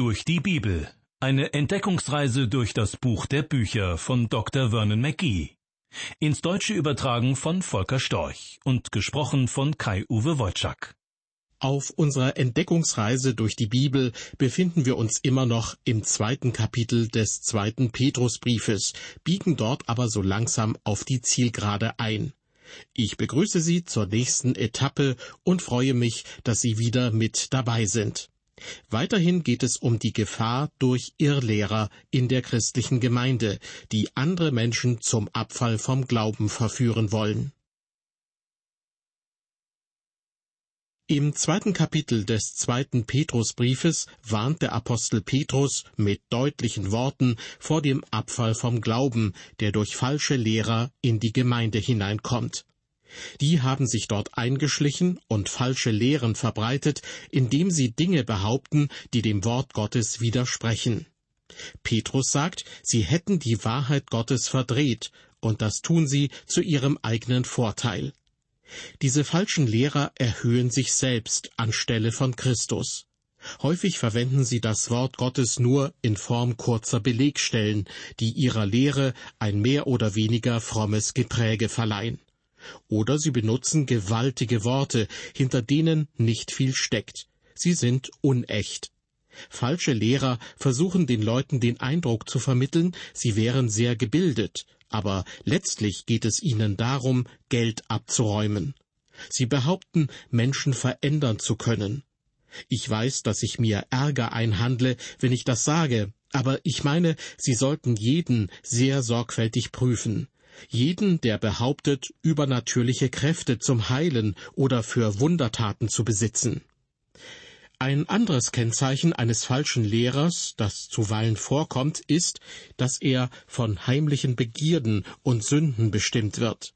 durch die Bibel. Eine Entdeckungsreise durch das Buch der Bücher von Dr. Vernon McGee. Ins Deutsche übertragen von Volker Storch und gesprochen von Kai-Uwe Wojczak. Auf unserer Entdeckungsreise durch die Bibel befinden wir uns immer noch im zweiten Kapitel des zweiten Petrusbriefes, biegen dort aber so langsam auf die Zielgerade ein. Ich begrüße Sie zur nächsten Etappe und freue mich, dass Sie wieder mit dabei sind. Weiterhin geht es um die Gefahr durch Irrlehrer in der christlichen Gemeinde, die andere Menschen zum Abfall vom Glauben verführen wollen. Im zweiten Kapitel des zweiten Petrusbriefes warnt der Apostel Petrus mit deutlichen Worten vor dem Abfall vom Glauben, der durch falsche Lehrer in die Gemeinde hineinkommt. Die haben sich dort eingeschlichen und falsche Lehren verbreitet, indem sie Dinge behaupten, die dem Wort Gottes widersprechen. Petrus sagt, sie hätten die Wahrheit Gottes verdreht, und das tun sie zu ihrem eigenen Vorteil. Diese falschen Lehrer erhöhen sich selbst anstelle von Christus. Häufig verwenden sie das Wort Gottes nur in Form kurzer Belegstellen, die ihrer Lehre ein mehr oder weniger frommes Gepräge verleihen. Oder sie benutzen gewaltige Worte, hinter denen nicht viel steckt. Sie sind unecht. Falsche Lehrer versuchen den Leuten den Eindruck zu vermitteln, sie wären sehr gebildet, aber letztlich geht es ihnen darum, Geld abzuräumen. Sie behaupten, Menschen verändern zu können. Ich weiß, dass ich mir Ärger einhandle, wenn ich das sage, aber ich meine, Sie sollten jeden sehr sorgfältig prüfen jeden, der behauptet, übernatürliche Kräfte zum Heilen oder für Wundertaten zu besitzen. Ein anderes Kennzeichen eines falschen Lehrers, das zuweilen vorkommt, ist, dass er von heimlichen Begierden und Sünden bestimmt wird.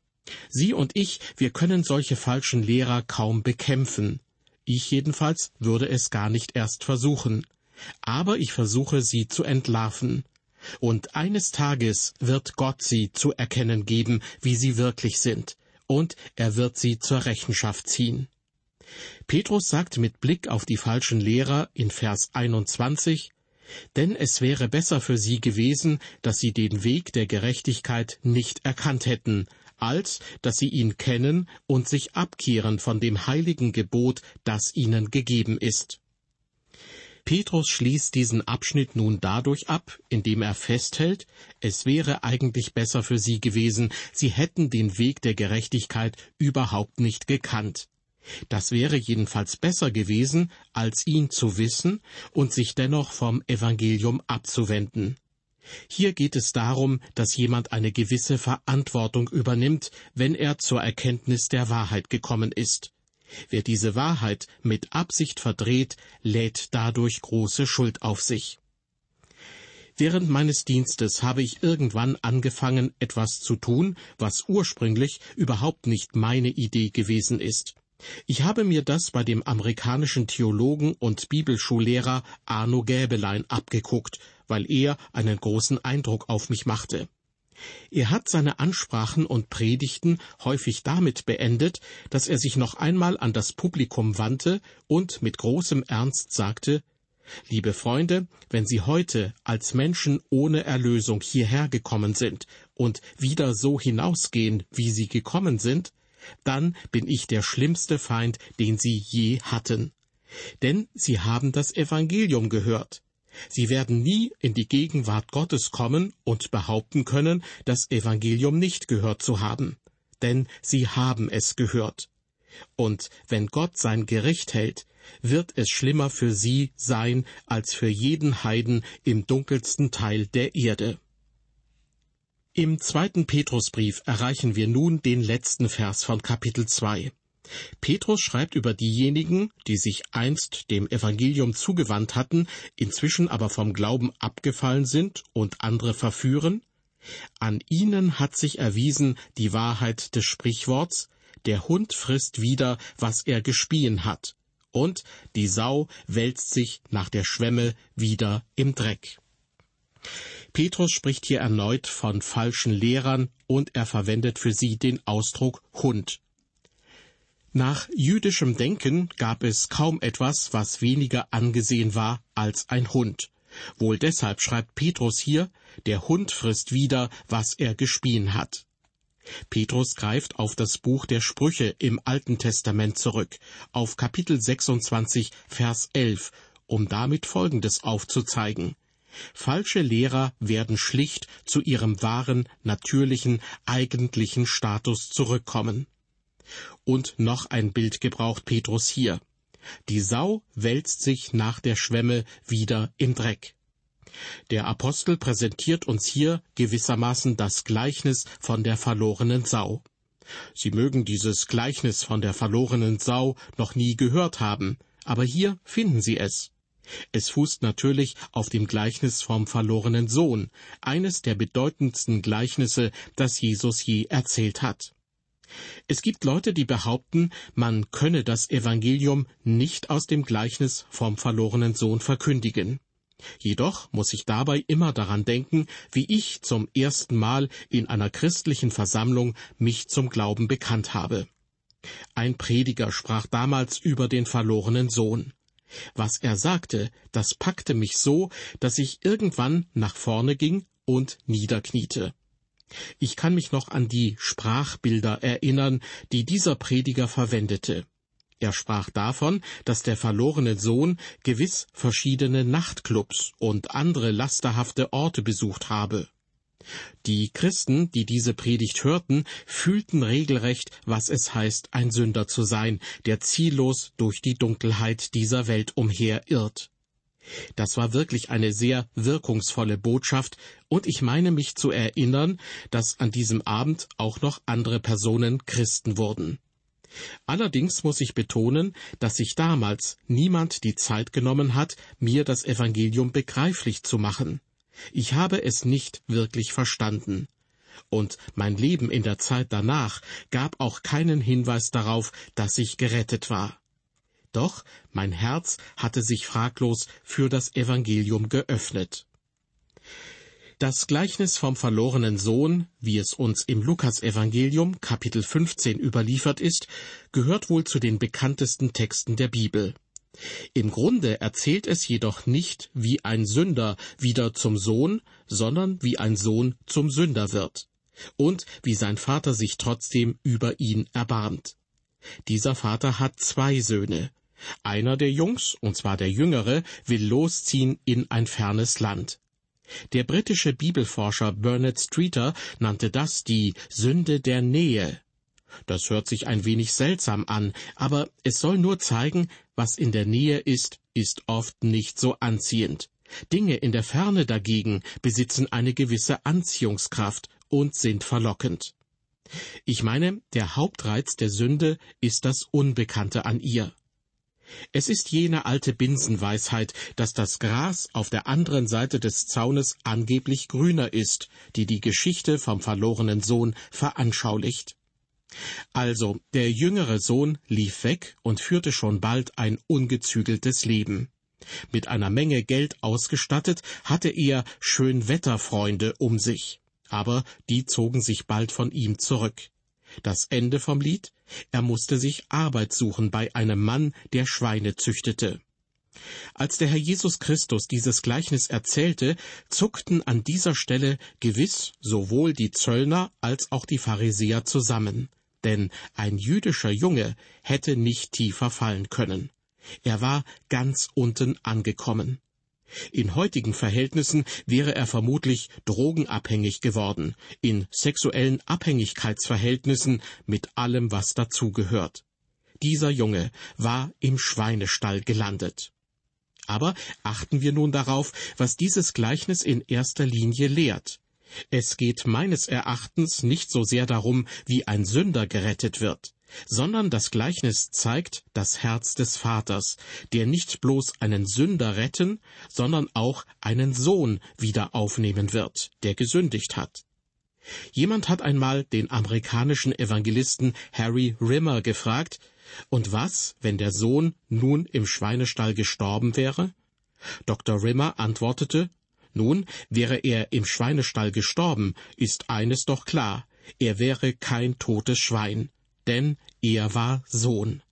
Sie und ich, wir können solche falschen Lehrer kaum bekämpfen. Ich jedenfalls würde es gar nicht erst versuchen. Aber ich versuche sie zu entlarven. Und eines Tages wird Gott sie zu erkennen geben, wie sie wirklich sind, und er wird sie zur Rechenschaft ziehen. Petrus sagt mit Blick auf die falschen Lehrer in Vers 21, denn es wäre besser für sie gewesen, dass sie den Weg der Gerechtigkeit nicht erkannt hätten, als dass sie ihn kennen und sich abkehren von dem heiligen Gebot, das ihnen gegeben ist. Petrus schließt diesen Abschnitt nun dadurch ab, indem er festhält, es wäre eigentlich besser für sie gewesen, sie hätten den Weg der Gerechtigkeit überhaupt nicht gekannt. Das wäre jedenfalls besser gewesen, als ihn zu wissen und sich dennoch vom Evangelium abzuwenden. Hier geht es darum, dass jemand eine gewisse Verantwortung übernimmt, wenn er zur Erkenntnis der Wahrheit gekommen ist. Wer diese Wahrheit mit Absicht verdreht, lädt dadurch große Schuld auf sich. Während meines Dienstes habe ich irgendwann angefangen, etwas zu tun, was ursprünglich überhaupt nicht meine Idee gewesen ist. Ich habe mir das bei dem amerikanischen Theologen und Bibelschullehrer Arno Gäbelein abgeguckt, weil er einen großen Eindruck auf mich machte. Er hat seine Ansprachen und Predigten häufig damit beendet, dass er sich noch einmal an das Publikum wandte und mit großem Ernst sagte Liebe Freunde, wenn Sie heute als Menschen ohne Erlösung hierher gekommen sind und wieder so hinausgehen, wie Sie gekommen sind, dann bin ich der schlimmste Feind, den Sie je hatten. Denn Sie haben das Evangelium gehört. Sie werden nie in die Gegenwart Gottes kommen und behaupten können, das Evangelium nicht gehört zu haben, denn sie haben es gehört. Und wenn Gott sein Gericht hält, wird es schlimmer für sie sein als für jeden Heiden im dunkelsten Teil der Erde. Im zweiten Petrusbrief erreichen wir nun den letzten Vers von Kapitel 2. Petrus schreibt über diejenigen, die sich einst dem Evangelium zugewandt hatten, inzwischen aber vom Glauben abgefallen sind und andere verführen. An ihnen hat sich erwiesen die Wahrheit des Sprichworts, der Hund frisst wieder, was er gespien hat, und die Sau wälzt sich nach der Schwemme wieder im Dreck. Petrus spricht hier erneut von falschen Lehrern und er verwendet für sie den Ausdruck Hund. Nach jüdischem Denken gab es kaum etwas, was weniger angesehen war als ein Hund. Wohl deshalb schreibt Petrus hier, der Hund frisst wieder, was er gespien hat. Petrus greift auf das Buch der Sprüche im Alten Testament zurück, auf Kapitel 26, Vers 11, um damit Folgendes aufzuzeigen. Falsche Lehrer werden schlicht zu ihrem wahren, natürlichen, eigentlichen Status zurückkommen. Und noch ein Bild gebraucht Petrus hier. Die Sau wälzt sich nach der Schwemme wieder im Dreck. Der Apostel präsentiert uns hier gewissermaßen das Gleichnis von der verlorenen Sau. Sie mögen dieses Gleichnis von der verlorenen Sau noch nie gehört haben, aber hier finden Sie es. Es fußt natürlich auf dem Gleichnis vom verlorenen Sohn, eines der bedeutendsten Gleichnisse, das Jesus je erzählt hat. Es gibt Leute, die behaupten, man könne das Evangelium nicht aus dem Gleichnis vom verlorenen Sohn verkündigen. Jedoch muss ich dabei immer daran denken, wie ich zum ersten Mal in einer christlichen Versammlung mich zum Glauben bekannt habe. Ein Prediger sprach damals über den verlorenen Sohn. Was er sagte, das packte mich so, dass ich irgendwann nach vorne ging und niederkniete. Ich kann mich noch an die Sprachbilder erinnern, die dieser Prediger verwendete. Er sprach davon, dass der verlorene Sohn gewiss verschiedene Nachtclubs und andere lasterhafte Orte besucht habe. Die Christen, die diese Predigt hörten, fühlten regelrecht, was es heißt, ein Sünder zu sein, der ziellos durch die Dunkelheit dieser Welt umherirrt. Das war wirklich eine sehr wirkungsvolle Botschaft, und ich meine mich zu erinnern, dass an diesem Abend auch noch andere Personen Christen wurden. Allerdings muss ich betonen, dass sich damals niemand die Zeit genommen hat, mir das Evangelium begreiflich zu machen. Ich habe es nicht wirklich verstanden. Und mein Leben in der Zeit danach gab auch keinen Hinweis darauf, dass ich gerettet war. Doch mein Herz hatte sich fraglos für das Evangelium geöffnet. Das Gleichnis vom verlorenen Sohn, wie es uns im Lukasevangelium Kapitel 15 überliefert ist, gehört wohl zu den bekanntesten Texten der Bibel. Im Grunde erzählt es jedoch nicht, wie ein Sünder wieder zum Sohn, sondern wie ein Sohn zum Sünder wird und wie sein Vater sich trotzdem über ihn erbarmt. Dieser Vater hat zwei Söhne. Einer der Jungs, und zwar der Jüngere, will losziehen in ein fernes Land. Der britische Bibelforscher Bernard Streeter nannte das die Sünde der Nähe. Das hört sich ein wenig seltsam an, aber es soll nur zeigen, was in der Nähe ist, ist oft nicht so anziehend. Dinge in der Ferne dagegen besitzen eine gewisse Anziehungskraft und sind verlockend. Ich meine, der Hauptreiz der Sünde ist das Unbekannte an ihr. Es ist jene alte Binsenweisheit, dass das Gras auf der anderen Seite des Zaunes angeblich grüner ist, die die Geschichte vom verlorenen Sohn veranschaulicht. Also, der jüngere Sohn lief weg und führte schon bald ein ungezügeltes Leben. Mit einer Menge Geld ausgestattet, hatte er Schönwetterfreunde um sich. Aber die zogen sich bald von ihm zurück. Das Ende vom Lied? Er musste sich Arbeit suchen bei einem Mann, der Schweine züchtete. Als der Herr Jesus Christus dieses Gleichnis erzählte, zuckten an dieser Stelle gewiss sowohl die Zöllner als auch die Pharisäer zusammen, denn ein jüdischer Junge hätte nicht tiefer fallen können. Er war ganz unten angekommen. In heutigen Verhältnissen wäre er vermutlich drogenabhängig geworden, in sexuellen Abhängigkeitsverhältnissen mit allem, was dazugehört. Dieser Junge war im Schweinestall gelandet. Aber achten wir nun darauf, was dieses Gleichnis in erster Linie lehrt. Es geht meines Erachtens nicht so sehr darum, wie ein Sünder gerettet wird sondern das Gleichnis zeigt das Herz des Vaters, der nicht bloß einen Sünder retten, sondern auch einen Sohn wieder aufnehmen wird, der gesündigt hat. Jemand hat einmal den amerikanischen Evangelisten Harry Rimmer gefragt, und was, wenn der Sohn nun im Schweinestall gestorben wäre? Dr. Rimmer antwortete, nun, wäre er im Schweinestall gestorben, ist eines doch klar, er wäre kein totes Schwein, denn er war Sohn.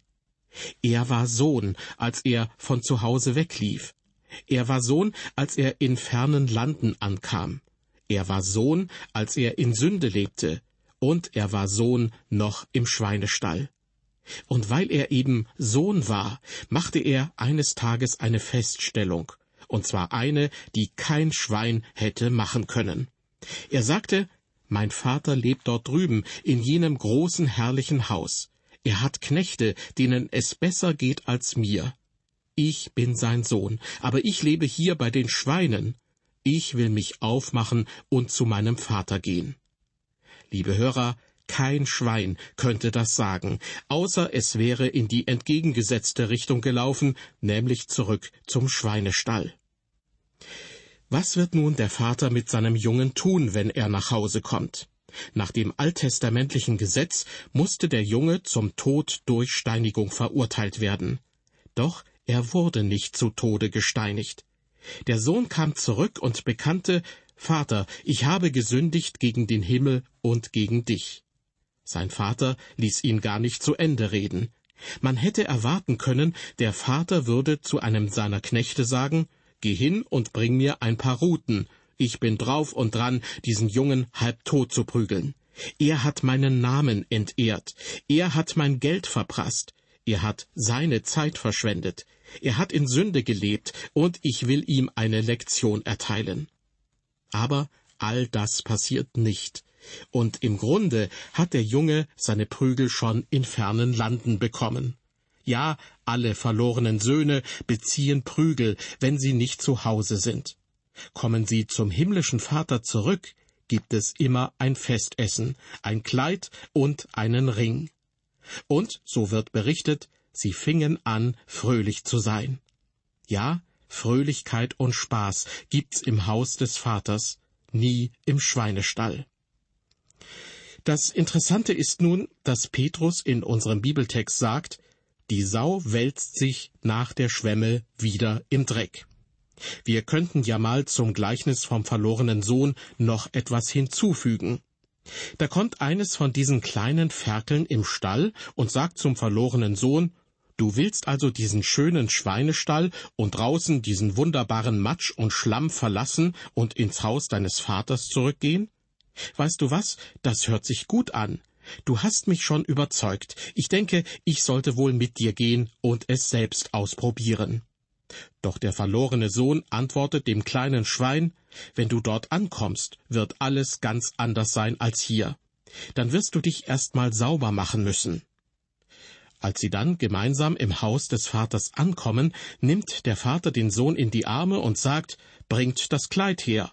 Er war Sohn, als er von zu Hause weglief. Er war Sohn, als er in fernen Landen ankam. Er war Sohn, als er in Sünde lebte. Und er war Sohn noch im Schweinestall. Und weil er eben Sohn war, machte er eines Tages eine Feststellung, und zwar eine, die kein Schwein hätte machen können. Er sagte, Mein Vater lebt dort drüben, in jenem großen herrlichen Haus. Er hat Knechte, denen es besser geht als mir. Ich bin sein Sohn, aber ich lebe hier bei den Schweinen. Ich will mich aufmachen und zu meinem Vater gehen. Liebe Hörer, kein Schwein könnte das sagen, außer es wäre in die entgegengesetzte Richtung gelaufen, nämlich zurück zum Schweinestall. Was wird nun der Vater mit seinem Jungen tun, wenn er nach Hause kommt? Nach dem alttestamentlichen Gesetz musste der Junge zum Tod durch Steinigung verurteilt werden. Doch er wurde nicht zu Tode gesteinigt. Der Sohn kam zurück und bekannte, Vater, ich habe gesündigt gegen den Himmel und gegen dich. Sein Vater ließ ihn gar nicht zu Ende reden. Man hätte erwarten können, der Vater würde zu einem seiner Knechte sagen, Geh hin und bring mir ein paar Ruten, ich bin drauf und dran, diesen Jungen halb tot zu prügeln. Er hat meinen Namen entehrt. Er hat mein Geld verprasst. Er hat seine Zeit verschwendet. Er hat in Sünde gelebt, und ich will ihm eine Lektion erteilen. Aber all das passiert nicht. Und im Grunde hat der Junge seine Prügel schon in fernen Landen bekommen. Ja, alle verlorenen Söhne beziehen Prügel, wenn sie nicht zu Hause sind. Kommen sie zum himmlischen Vater zurück, gibt es immer ein Festessen, ein Kleid und einen Ring. Und, so wird berichtet, sie fingen an, fröhlich zu sein. Ja, Fröhlichkeit und Spaß gibt's im Haus des Vaters, nie im Schweinestall. Das Interessante ist nun, dass Petrus in unserem Bibeltext sagt, die Sau wälzt sich nach der Schwemme wieder im Dreck. Wir könnten ja mal zum Gleichnis vom verlorenen Sohn noch etwas hinzufügen. Da kommt eines von diesen kleinen Ferkeln im Stall und sagt zum verlorenen Sohn, Du willst also diesen schönen Schweinestall und draußen diesen wunderbaren Matsch und Schlamm verlassen und ins Haus deines Vaters zurückgehen? Weißt du was? Das hört sich gut an. Du hast mich schon überzeugt. Ich denke, ich sollte wohl mit dir gehen und es selbst ausprobieren. Doch der verlorene Sohn antwortet dem kleinen Schwein, wenn du dort ankommst, wird alles ganz anders sein als hier. Dann wirst du dich erst mal sauber machen müssen. Als sie dann gemeinsam im Haus des Vaters ankommen, nimmt der Vater den Sohn in die Arme und sagt, bringt das Kleid her.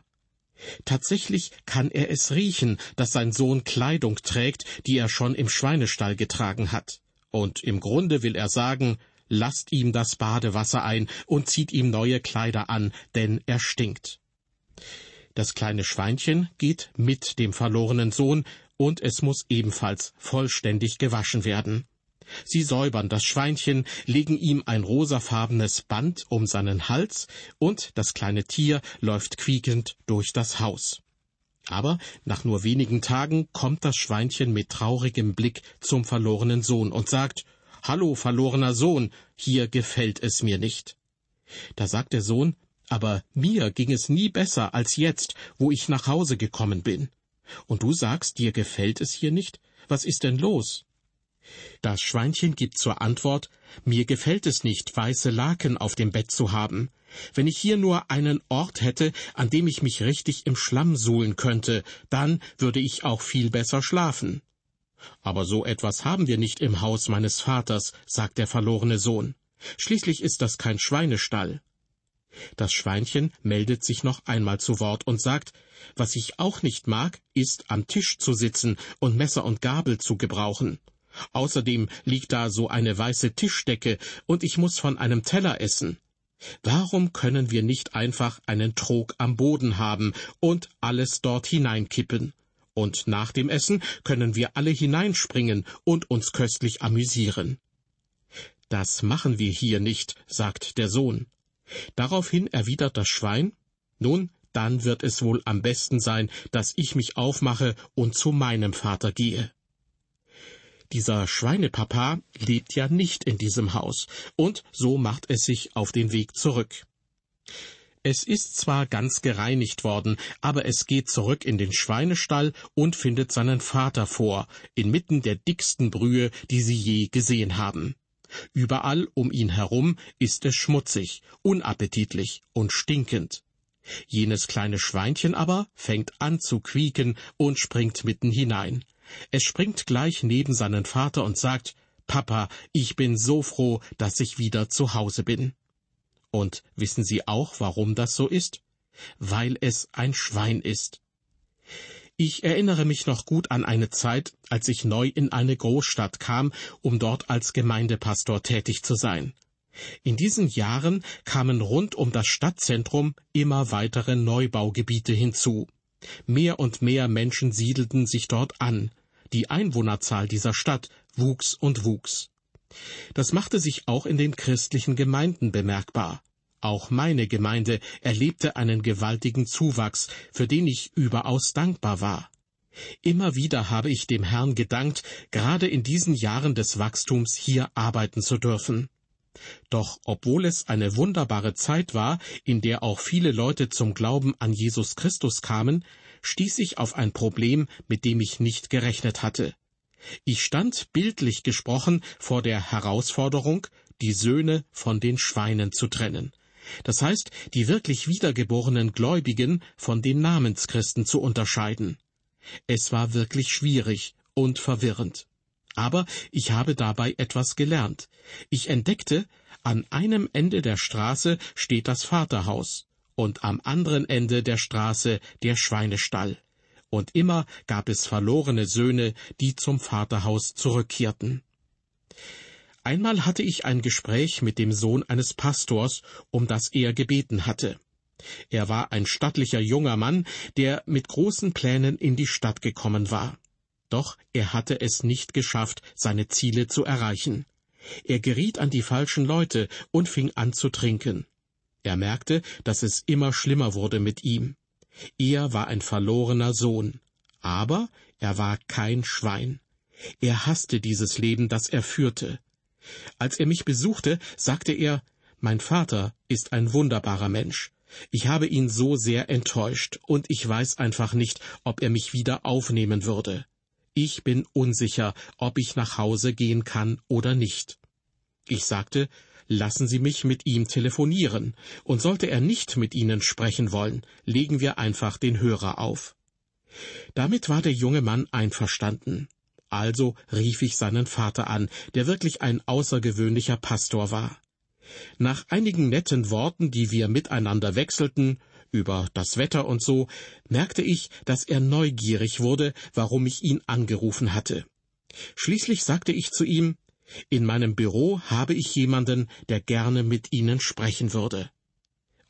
Tatsächlich kann er es riechen, dass sein Sohn Kleidung trägt, die er schon im Schweinestall getragen hat. Und im Grunde will er sagen, lasst ihm das Badewasser ein und zieht ihm neue Kleider an, denn er stinkt. Das kleine Schweinchen geht mit dem verlorenen Sohn, und es muss ebenfalls vollständig gewaschen werden. Sie säubern das Schweinchen, legen ihm ein rosafarbenes Band um seinen Hals, und das kleine Tier läuft quiekend durch das Haus. Aber nach nur wenigen Tagen kommt das Schweinchen mit traurigem Blick zum verlorenen Sohn und sagt Hallo, verlorener Sohn, hier gefällt es mir nicht. Da sagt der Sohn, aber mir ging es nie besser als jetzt, wo ich nach Hause gekommen bin. Und du sagst, dir gefällt es hier nicht? Was ist denn los? Das Schweinchen gibt zur Antwort, mir gefällt es nicht, weiße Laken auf dem Bett zu haben. Wenn ich hier nur einen Ort hätte, an dem ich mich richtig im Schlamm suhlen könnte, dann würde ich auch viel besser schlafen. Aber so etwas haben wir nicht im Haus meines Vaters, sagt der verlorene Sohn. Schließlich ist das kein Schweinestall. Das Schweinchen meldet sich noch einmal zu Wort und sagt, was ich auch nicht mag, ist am Tisch zu sitzen und Messer und Gabel zu gebrauchen. Außerdem liegt da so eine weiße Tischdecke und ich muss von einem Teller essen. Warum können wir nicht einfach einen Trog am Boden haben und alles dort hineinkippen? Und nach dem Essen können wir alle hineinspringen und uns köstlich amüsieren. Das machen wir hier nicht, sagt der Sohn. Daraufhin erwidert das Schwein, nun, dann wird es wohl am besten sein, dass ich mich aufmache und zu meinem Vater gehe. Dieser Schweinepapa lebt ja nicht in diesem Haus, und so macht es sich auf den Weg zurück. Es ist zwar ganz gereinigt worden, aber es geht zurück in den Schweinestall und findet seinen Vater vor, inmitten der dicksten Brühe, die sie je gesehen haben. Überall um ihn herum ist es schmutzig, unappetitlich und stinkend. Jenes kleine Schweinchen aber fängt an zu quieken und springt mitten hinein. Es springt gleich neben seinen Vater und sagt Papa, ich bin so froh, dass ich wieder zu Hause bin. Und wissen Sie auch, warum das so ist? Weil es ein Schwein ist. Ich erinnere mich noch gut an eine Zeit, als ich neu in eine Großstadt kam, um dort als Gemeindepastor tätig zu sein. In diesen Jahren kamen rund um das Stadtzentrum immer weitere Neubaugebiete hinzu. Mehr und mehr Menschen siedelten sich dort an. Die Einwohnerzahl dieser Stadt wuchs und wuchs. Das machte sich auch in den christlichen Gemeinden bemerkbar. Auch meine Gemeinde erlebte einen gewaltigen Zuwachs, für den ich überaus dankbar war. Immer wieder habe ich dem Herrn gedankt, gerade in diesen Jahren des Wachstums hier arbeiten zu dürfen. Doch obwohl es eine wunderbare Zeit war, in der auch viele Leute zum Glauben an Jesus Christus kamen, stieß ich auf ein Problem, mit dem ich nicht gerechnet hatte. Ich stand bildlich gesprochen vor der Herausforderung, die Söhne von den Schweinen zu trennen das heißt die wirklich wiedergeborenen Gläubigen von den Namenschristen zu unterscheiden. Es war wirklich schwierig und verwirrend. Aber ich habe dabei etwas gelernt. Ich entdeckte, an einem Ende der Straße steht das Vaterhaus und am anderen Ende der Straße der Schweinestall. Und immer gab es verlorene Söhne, die zum Vaterhaus zurückkehrten. Einmal hatte ich ein Gespräch mit dem Sohn eines Pastors, um das er gebeten hatte. Er war ein stattlicher junger Mann, der mit großen Plänen in die Stadt gekommen war. Doch er hatte es nicht geschafft, seine Ziele zu erreichen. Er geriet an die falschen Leute und fing an zu trinken. Er merkte, dass es immer schlimmer wurde mit ihm. Er war ein verlorener Sohn, aber er war kein Schwein. Er hasste dieses Leben, das er führte. Als er mich besuchte, sagte er, mein Vater ist ein wunderbarer Mensch. Ich habe ihn so sehr enttäuscht, und ich weiß einfach nicht, ob er mich wieder aufnehmen würde. Ich bin unsicher, ob ich nach Hause gehen kann oder nicht. Ich sagte, lassen Sie mich mit ihm telefonieren, und sollte er nicht mit Ihnen sprechen wollen, legen wir einfach den Hörer auf. Damit war der junge Mann einverstanden. Also rief ich seinen Vater an, der wirklich ein außergewöhnlicher Pastor war. Nach einigen netten Worten, die wir miteinander wechselten, über das Wetter und so, merkte ich, dass er neugierig wurde, warum ich ihn angerufen hatte. Schließlich sagte ich zu ihm, in meinem Büro habe ich jemanden, der gerne mit Ihnen sprechen würde.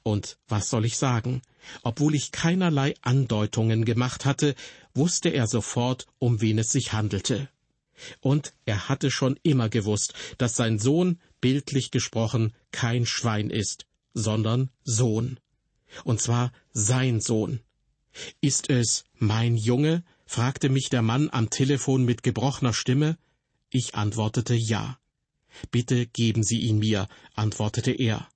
Und was soll ich sagen? Obwohl ich keinerlei Andeutungen gemacht hatte, wusste er sofort, um wen es sich handelte. Und er hatte schon immer gewusst, dass sein Sohn, bildlich gesprochen, kein Schwein ist, sondern Sohn. Und zwar sein Sohn. Ist es mein Junge? fragte mich der Mann am Telefon mit gebrochener Stimme. Ich antwortete ja. Bitte geben Sie ihn mir, antwortete er.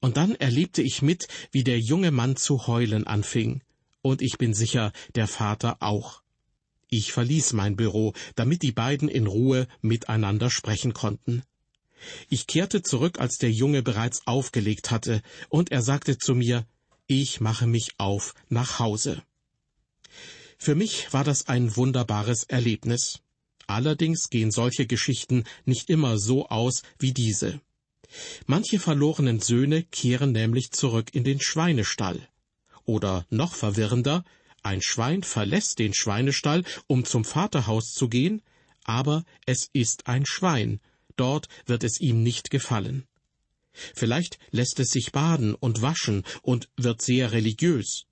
Und dann erlebte ich mit, wie der junge Mann zu heulen anfing. Und ich bin sicher, der Vater auch. Ich verließ mein Büro, damit die beiden in Ruhe miteinander sprechen konnten. Ich kehrte zurück, als der Junge bereits aufgelegt hatte, und er sagte zu mir, ich mache mich auf nach Hause. Für mich war das ein wunderbares Erlebnis. Allerdings gehen solche Geschichten nicht immer so aus wie diese. Manche verlorenen Söhne kehren nämlich zurück in den Schweinestall. Oder noch verwirrender, ein Schwein verlässt den Schweinestall, um zum Vaterhaus zu gehen, aber es ist ein Schwein, dort wird es ihm nicht gefallen. Vielleicht lässt es sich baden und waschen und wird sehr religiös.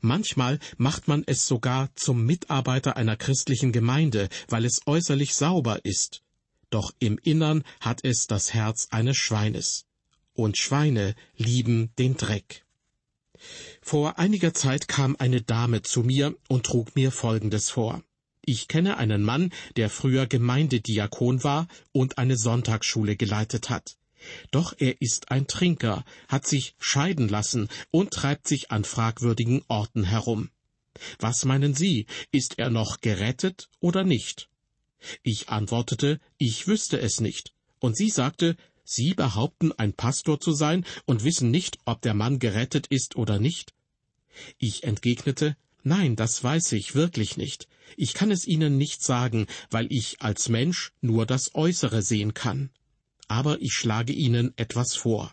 Manchmal macht man es sogar zum Mitarbeiter einer christlichen Gemeinde, weil es äußerlich sauber ist doch im Innern hat es das Herz eines Schweines. Und Schweine lieben den Dreck. Vor einiger Zeit kam eine Dame zu mir und trug mir Folgendes vor. Ich kenne einen Mann, der früher Gemeindediakon war und eine Sonntagsschule geleitet hat. Doch er ist ein Trinker, hat sich scheiden lassen und treibt sich an fragwürdigen Orten herum. Was meinen Sie, ist er noch gerettet oder nicht? Ich antwortete, ich wüsste es nicht. Und sie sagte, Sie behaupten, ein Pastor zu sein und wissen nicht, ob der Mann gerettet ist oder nicht? Ich entgegnete, Nein, das weiß ich wirklich nicht. Ich kann es Ihnen nicht sagen, weil ich als Mensch nur das Äußere sehen kann. Aber ich schlage Ihnen etwas vor.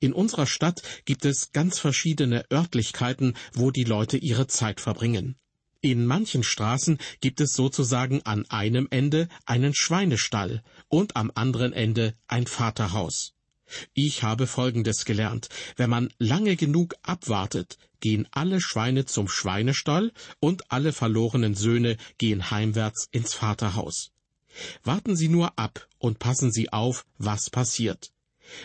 In unserer Stadt gibt es ganz verschiedene Örtlichkeiten, wo die Leute ihre Zeit verbringen. In manchen Straßen gibt es sozusagen an einem Ende einen Schweinestall und am anderen Ende ein Vaterhaus. Ich habe Folgendes gelernt. Wenn man lange genug abwartet, gehen alle Schweine zum Schweinestall und alle verlorenen Söhne gehen heimwärts ins Vaterhaus. Warten Sie nur ab und passen Sie auf, was passiert.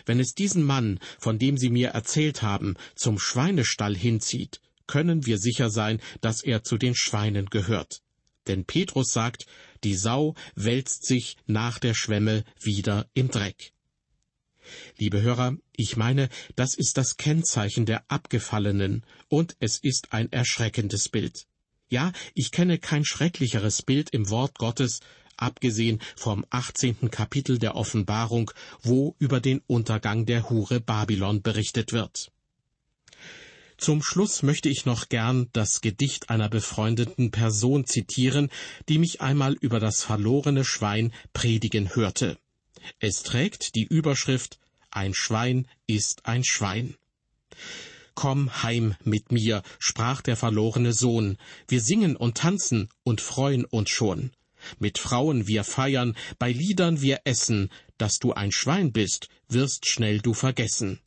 Wenn es diesen Mann, von dem Sie mir erzählt haben, zum Schweinestall hinzieht, können wir sicher sein, dass er zu den Schweinen gehört. Denn Petrus sagt, die Sau wälzt sich nach der Schwemme wieder im Dreck. Liebe Hörer, ich meine, das ist das Kennzeichen der Abgefallenen, und es ist ein erschreckendes Bild. Ja, ich kenne kein schrecklicheres Bild im Wort Gottes, abgesehen vom 18. Kapitel der Offenbarung, wo über den Untergang der Hure Babylon berichtet wird. Zum Schluss möchte ich noch gern das Gedicht einer befreundeten Person zitieren, die mich einmal über das verlorene Schwein predigen hörte. Es trägt die Überschrift Ein Schwein ist ein Schwein. Komm heim mit mir, sprach der verlorene Sohn, wir singen und tanzen und freuen uns schon. Mit Frauen wir feiern, bei Liedern wir essen, dass du ein Schwein bist, wirst schnell du vergessen.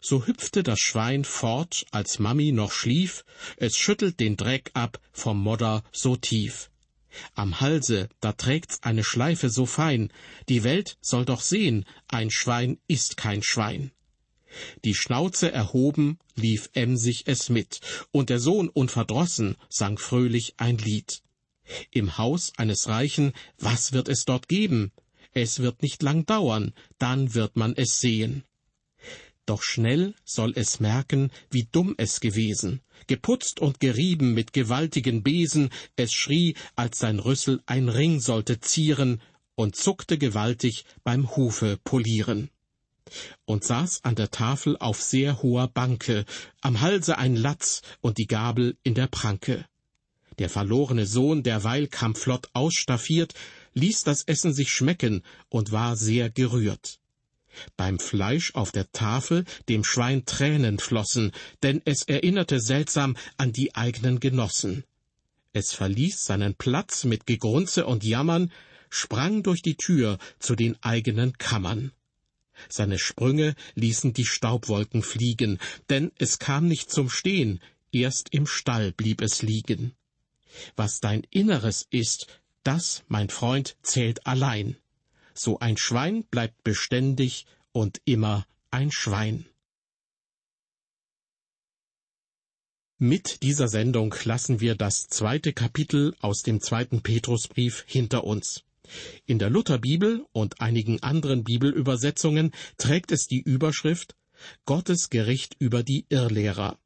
So hüpfte das Schwein fort, als Mami noch schlief, es schüttelt den Dreck ab vom Modder so tief. Am Halse, da trägt's eine Schleife so fein, die Welt soll doch sehen, ein Schwein ist kein Schwein. Die Schnauze erhoben, lief emsig es mit, und der Sohn unverdrossen sang fröhlich ein Lied. Im Haus eines Reichen, was wird es dort geben? Es wird nicht lang dauern, dann wird man es sehen. Doch schnell soll es merken, wie dumm es gewesen. Geputzt und gerieben mit gewaltigen Besen, es schrie, als sein Rüssel ein Ring sollte zieren, und zuckte gewaltig beim Hufe polieren. Und saß an der Tafel auf sehr hoher Banke, am Halse ein Latz und die Gabel in der Pranke. Der verlorene Sohn derweil kam flott ausstaffiert, ließ das Essen sich schmecken und war sehr gerührt. Beim Fleisch auf der Tafel dem Schwein Tränen flossen, denn es erinnerte seltsam an die eigenen Genossen. Es verließ seinen Platz mit Gegrunze und Jammern, sprang durch die Tür zu den eigenen Kammern. Seine Sprünge ließen die Staubwolken fliegen, denn es kam nicht zum Stehen, erst im Stall blieb es liegen. Was dein Inneres ist, das, mein Freund, zählt allein so ein Schwein bleibt beständig und immer ein Schwein. Mit dieser Sendung lassen wir das zweite Kapitel aus dem zweiten Petrusbrief hinter uns. In der Lutherbibel und einigen anderen Bibelübersetzungen trägt es die Überschrift Gottes Gericht über die Irrlehrer.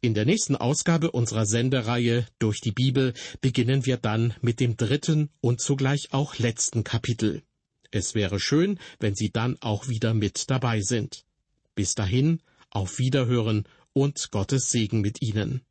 In der nächsten Ausgabe unserer Sendereihe durch die Bibel beginnen wir dann mit dem dritten und zugleich auch letzten Kapitel. Es wäre schön, wenn Sie dann auch wieder mit dabei sind. Bis dahin, auf Wiederhören und Gottes Segen mit Ihnen.